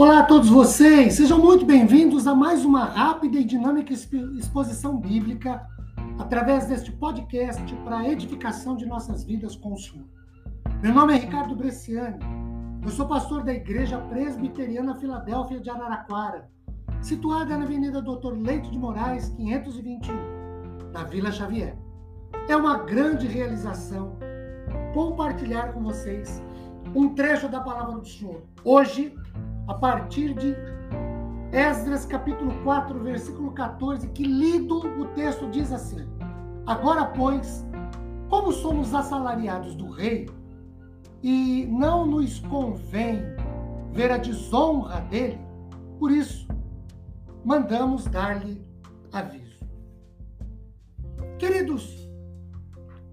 Olá a todos vocês, sejam muito bem-vindos a mais uma rápida e dinâmica exposição bíblica através deste podcast para a edificação de nossas vidas com o Senhor. Meu nome é Ricardo Bresciani, eu sou pastor da Igreja Presbiteriana Filadélfia de Araraquara, situada na Avenida Doutor Leite de Moraes, 521, na Vila Xavier. É uma grande realização compartilhar com vocês um trecho da palavra do Senhor. Hoje, a partir de Esdras capítulo 4, versículo 14, que lido o texto diz assim: Agora, pois, como somos assalariados do rei, e não nos convém ver a desonra dele, por isso mandamos dar-lhe aviso. Queridos,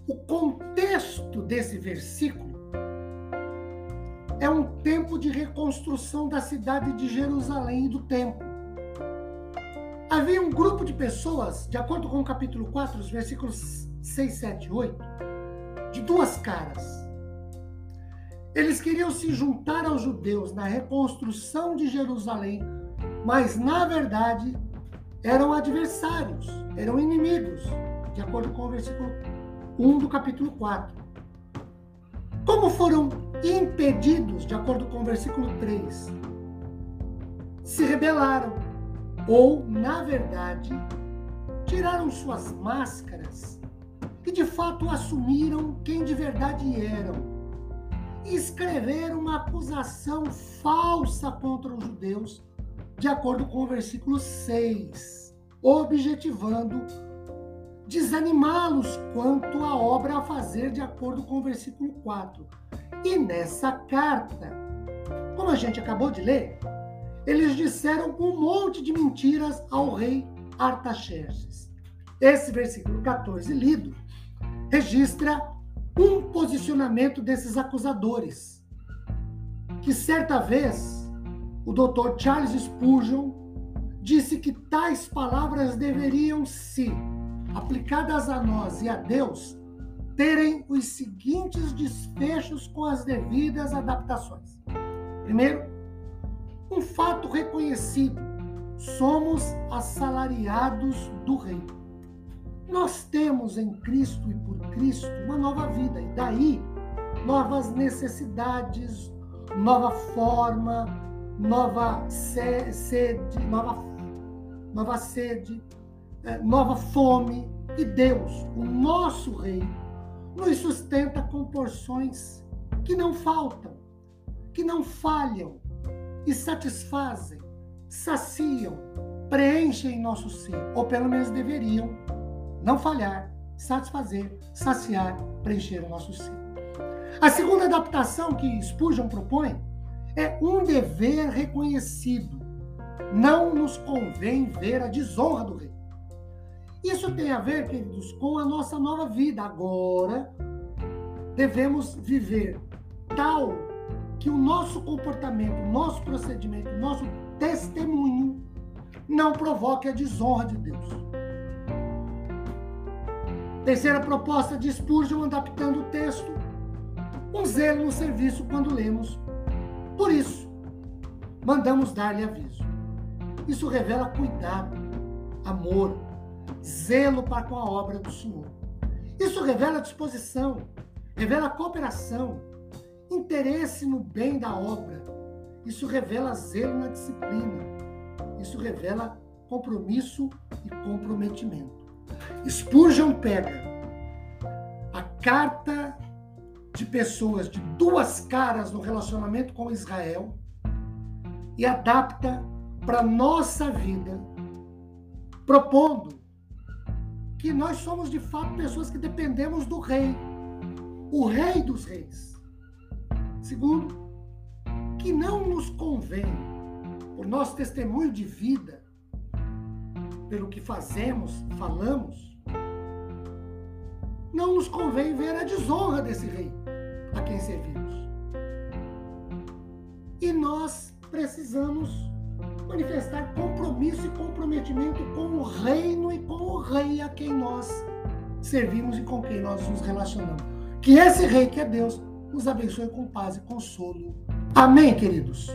o contexto desse versículo é um tempo de reconstrução da cidade de Jerusalém e do templo. Havia um grupo de pessoas, de acordo com o capítulo 4, os versículos 6, 7 e 8, de duas caras. Eles queriam se juntar aos judeus na reconstrução de Jerusalém, mas na verdade eram adversários, eram inimigos, de acordo com o versículo 1 do capítulo 4. Como foram impedidos, de acordo com o versículo 3, se rebelaram, ou, na verdade, tiraram suas máscaras e de fato assumiram quem de verdade eram e escreveram uma acusação falsa contra os judeus, de acordo com o versículo 6, objetivando desanimá-los quanto à obra a fazer, de acordo com o versículo 4. E nessa carta, como a gente acabou de ler, eles disseram um monte de mentiras ao rei Artaxerxes. Esse versículo 14 lido registra um posicionamento desses acusadores, que certa vez o Dr. Charles Spurgeon disse que tais palavras deveriam se aplicadas a nós e a Deus, terem os seguintes desfechos com as devidas adaptações. Primeiro, um fato reconhecido: somos assalariados do Rei. Nós temos em Cristo e por Cristo uma nova vida, e daí novas necessidades, nova forma, nova sede, nova, nova sede, nova fome. E Deus, o nosso Rei, nos sustenta com porções que não faltam, que não falham e satisfazem, saciam, preenchem nosso ser, ou pelo menos deveriam não falhar, satisfazer, saciar, preencher o nosso ser. A segunda adaptação que Spurgeon propõe é um dever reconhecido. Não nos convém ver a desonra do rei. Isso tem a ver, queridos, com a nossa nova vida. Agora, devemos viver tal que o nosso comportamento, o nosso procedimento, o nosso testemunho não provoque a desonra de Deus. Terceira proposta de Spurgeon, adaptando o texto, um zelo no serviço quando lemos. Por isso, mandamos dar-lhe aviso. Isso revela cuidado, amor, zelo para com a obra do Senhor. Isso revela disposição, revela cooperação, interesse no bem da obra. Isso revela zelo na disciplina. Isso revela compromisso e comprometimento. Spurgeon pega a carta de pessoas de duas caras no relacionamento com Israel e adapta para nossa vida, propondo que nós somos de fato pessoas que dependemos do rei, o rei dos reis. Segundo, que não nos convém, por nosso testemunho de vida, pelo que fazemos, falamos, não nos convém ver a desonra desse rei a quem servimos. E nós precisamos manifestar compromisso e comprometimento com o reino e com o rei a quem nós servimos e com quem nós nos relacionamos. Que esse rei, que é Deus, nos abençoe com paz e consolo. Amém, queridos?